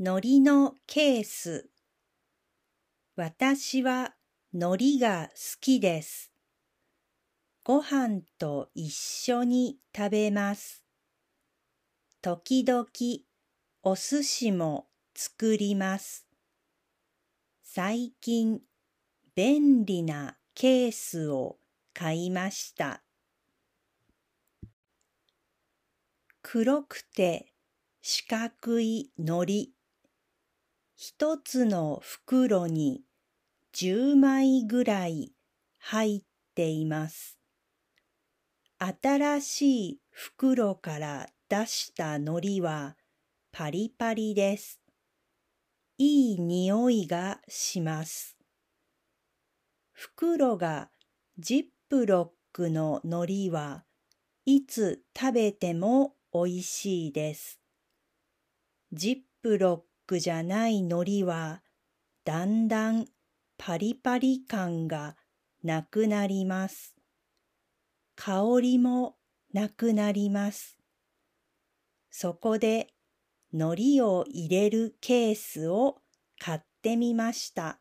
海苔のケース。私は海苔が好きです。ご飯と一緒に食べます。時々お寿司も作ります。最近便利なケースを買いました。黒くて四角い海苔。一つの袋に十枚ぐらい入っています。新しい袋から出した海苔はパリパリです。いい匂いがします。袋がジップロックの海苔はいつ食べてもおいしいです。ジップロックじゃない海苔はだんだんパリパリ感がなくなります。香りもなくなります。そこで海苔を入れるケースを買ってみました。